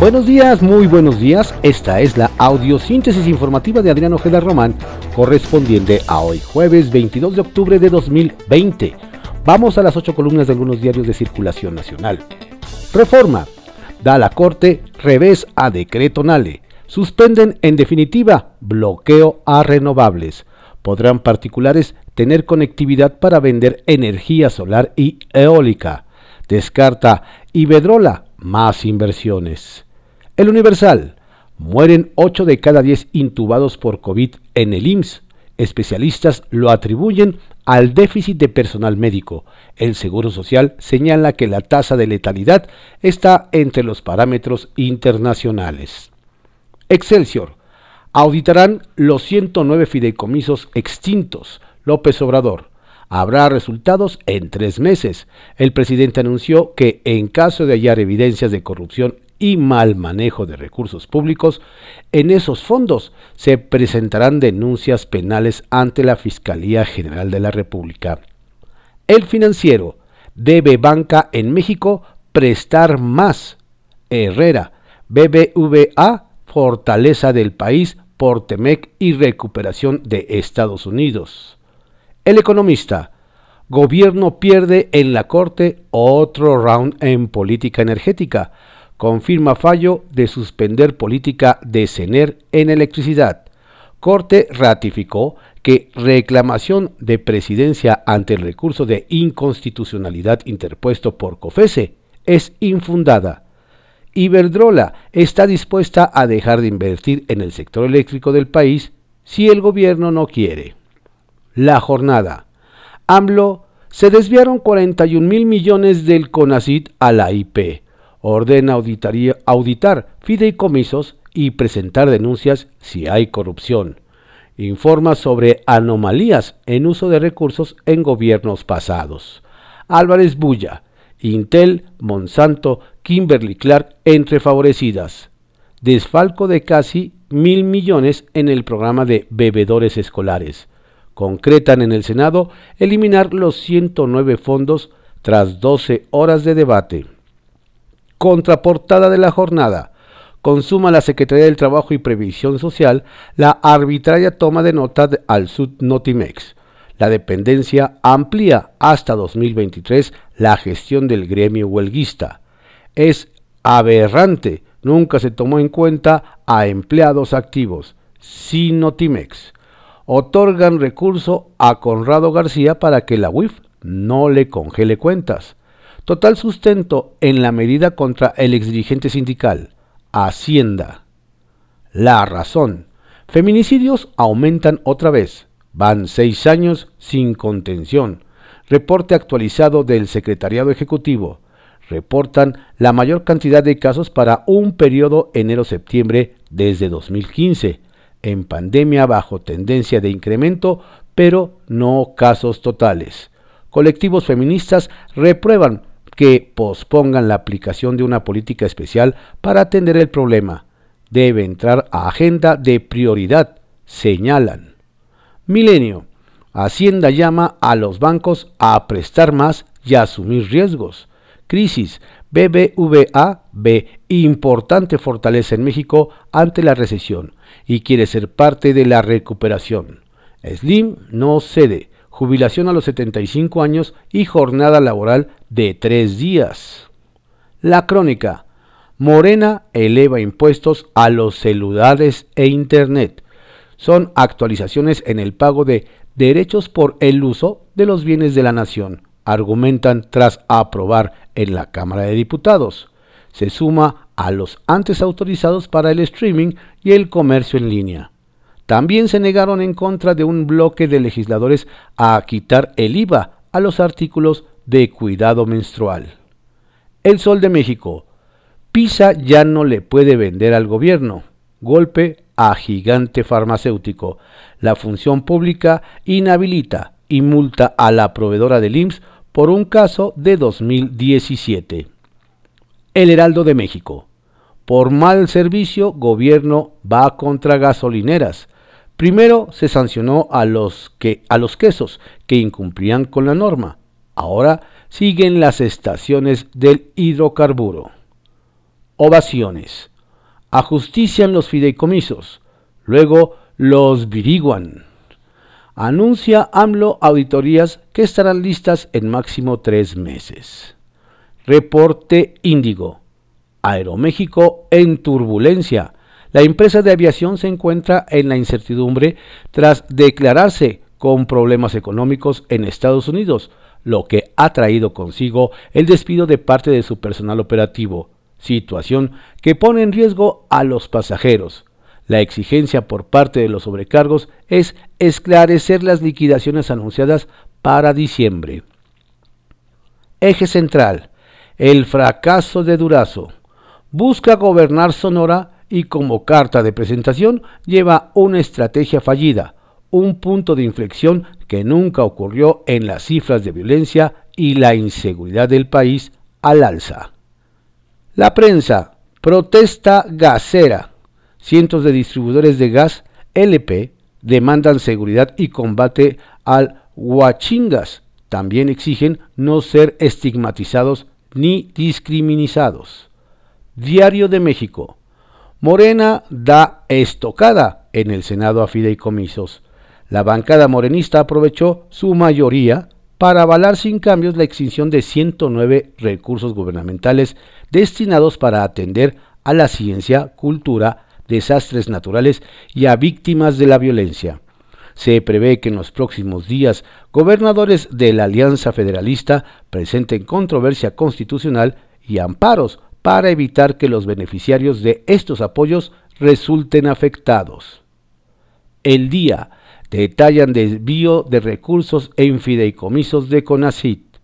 Buenos días, muy buenos días. Esta es la audiosíntesis informativa de Adrián Ojeda Román, correspondiente a hoy, jueves 22 de octubre de 2020. Vamos a las ocho columnas de algunos diarios de circulación nacional. Reforma. Da la Corte revés a decreto Nale. Suspenden en definitiva bloqueo a renovables. Podrán particulares tener conectividad para vender energía solar y eólica. Descarta Ibedrola más inversiones. El Universal. Mueren 8 de cada 10 intubados por COVID en el IMSS. Especialistas lo atribuyen al déficit de personal médico. El Seguro Social señala que la tasa de letalidad está entre los parámetros internacionales. Excelsior. Auditarán los 109 fideicomisos extintos. López Obrador. Habrá resultados en tres meses. El presidente anunció que en caso de hallar evidencias de corrupción y mal manejo de recursos públicos, en esos fondos se presentarán denuncias penales ante la Fiscalía General de la República. El financiero debe banca en México prestar más. Herrera, BBVA, fortaleza del país por Temec y recuperación de Estados Unidos. El economista, gobierno pierde en la Corte otro round en política energética confirma fallo de suspender política de CENER en electricidad. Corte ratificó que reclamación de presidencia ante el recurso de inconstitucionalidad interpuesto por COFESE es infundada. Iberdrola está dispuesta a dejar de invertir en el sector eléctrico del país si el gobierno no quiere. La jornada. AMLO se desviaron 41 mil millones del CONACIT a la IP ordena auditar fideicomisos y presentar denuncias si hay corrupción. Informa sobre anomalías en uso de recursos en gobiernos pasados. Álvarez Bulla, Intel, Monsanto, Kimberly Clark entre favorecidas. Desfalco de casi mil millones en el programa de bebedores escolares. Concretan en el Senado eliminar los 109 fondos tras 12 horas de debate. Contraportada de la jornada. Consuma la Secretaría del Trabajo y Previsión Social la arbitraria toma de nota al Sud Notimex. La dependencia amplía hasta 2023 la gestión del gremio huelguista. Es aberrante, nunca se tomó en cuenta a empleados activos. Sin Notimex. Otorgan recurso a Conrado García para que la UIF no le congele cuentas. Total sustento en la medida contra el exdirigente sindical. Hacienda. La razón. Feminicidios aumentan otra vez. Van seis años sin contención. Reporte actualizado del Secretariado Ejecutivo. Reportan la mayor cantidad de casos para un periodo enero-septiembre desde 2015. En pandemia bajo tendencia de incremento, pero no casos totales. Colectivos feministas reprueban que pospongan la aplicación de una política especial para atender el problema. Debe entrar a agenda de prioridad, señalan. Milenio. Hacienda llama a los bancos a prestar más y a asumir riesgos. Crisis. BBVA ve importante fortaleza en México ante la recesión y quiere ser parte de la recuperación. Slim no cede jubilación a los 75 años y jornada laboral de tres días. La crónica. Morena eleva impuestos a los celulares e Internet. Son actualizaciones en el pago de derechos por el uso de los bienes de la nación, argumentan tras aprobar en la Cámara de Diputados. Se suma a los antes autorizados para el streaming y el comercio en línea. También se negaron en contra de un bloque de legisladores a quitar el IVA a los artículos de cuidado menstrual. El Sol de México. PISA ya no le puede vender al gobierno. Golpe a gigante farmacéutico. La función pública inhabilita y multa a la proveedora del IMSS por un caso de 2017. El Heraldo de México. Por mal servicio, gobierno va contra gasolineras. Primero se sancionó a los, que, a los quesos que incumplían con la norma. Ahora siguen las estaciones del hidrocarburo. ovaciones. Ajustician los fideicomisos. Luego los viriguan. Anuncia AMLO auditorías que estarán listas en máximo tres meses. Reporte Índigo. Aeroméxico en turbulencia. La empresa de aviación se encuentra en la incertidumbre tras declararse con problemas económicos en Estados Unidos, lo que ha traído consigo el despido de parte de su personal operativo, situación que pone en riesgo a los pasajeros. La exigencia por parte de los sobrecargos es esclarecer las liquidaciones anunciadas para diciembre. Eje central. El fracaso de Durazo. Busca gobernar Sonora y como carta de presentación lleva una estrategia fallida, un punto de inflexión que nunca ocurrió en las cifras de violencia y la inseguridad del país al alza. La prensa, protesta gasera. Cientos de distribuidores de gas LP demandan seguridad y combate al huachingas. También exigen no ser estigmatizados ni discriminados. Diario de México. Morena da estocada en el Senado a fideicomisos. La bancada morenista aprovechó su mayoría para avalar sin cambios la extinción de 109 recursos gubernamentales destinados para atender a la ciencia, cultura, desastres naturales y a víctimas de la violencia. Se prevé que en los próximos días gobernadores de la Alianza Federalista presenten controversia constitucional y amparos para evitar que los beneficiarios de estos apoyos resulten afectados. El día detallan desvío de recursos en fideicomisos de CONACIT.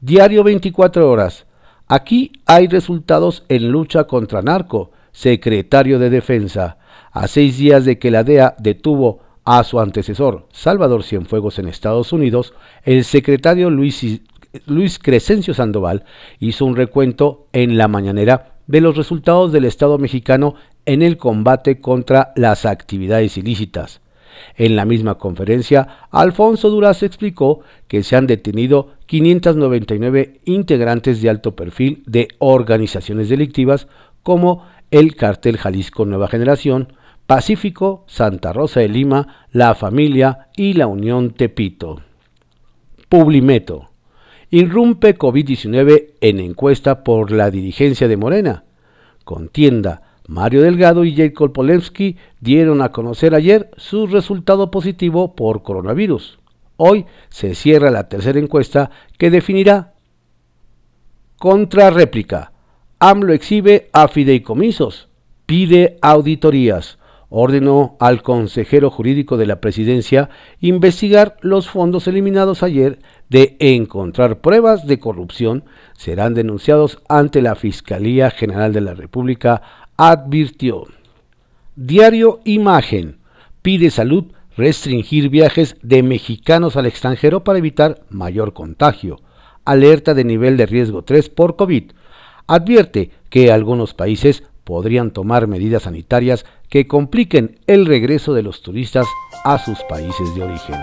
Diario 24 horas. Aquí hay resultados en lucha contra narco. Secretario de Defensa. A seis días de que la DEA detuvo a su antecesor, Salvador Cienfuegos, en Estados Unidos, el secretario Luis Luis Crescencio Sandoval hizo un recuento en la mañanera de los resultados del Estado mexicano en el combate contra las actividades ilícitas. En la misma conferencia, Alfonso Durazo explicó que se han detenido 599 integrantes de alto perfil de organizaciones delictivas como el Cartel Jalisco Nueva Generación, Pacífico, Santa Rosa de Lima, La Familia y la Unión Tepito. Publimeto. Irrumpe COVID-19 en encuesta por la dirigencia de Morena. Contienda. Mario Delgado y Jacob Polensky dieron a conocer ayer su resultado positivo por coronavirus. Hoy se cierra la tercera encuesta que definirá contrarréplica. AMLO exhibe a fideicomisos, pide auditorías ordenó al consejero jurídico de la presidencia investigar los fondos eliminados ayer de encontrar pruebas de corrupción, serán denunciados ante la Fiscalía General de la República, advirtió. Diario Imagen pide salud restringir viajes de mexicanos al extranjero para evitar mayor contagio. Alerta de nivel de riesgo 3 por COVID. Advierte que algunos países podrían tomar medidas sanitarias que compliquen el regreso de los turistas a sus países de origen.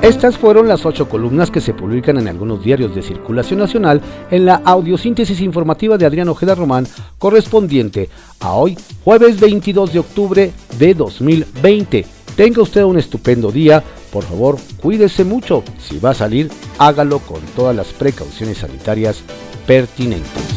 Estas fueron las ocho columnas que se publican en algunos diarios de circulación nacional en la audiosíntesis informativa de Adrián Ojeda Román, correspondiente a hoy, jueves 22 de octubre de 2020. Tenga usted un estupendo día. Por favor, cuídese mucho. Si va a salir, hágalo con todas las precauciones sanitarias pertinentes.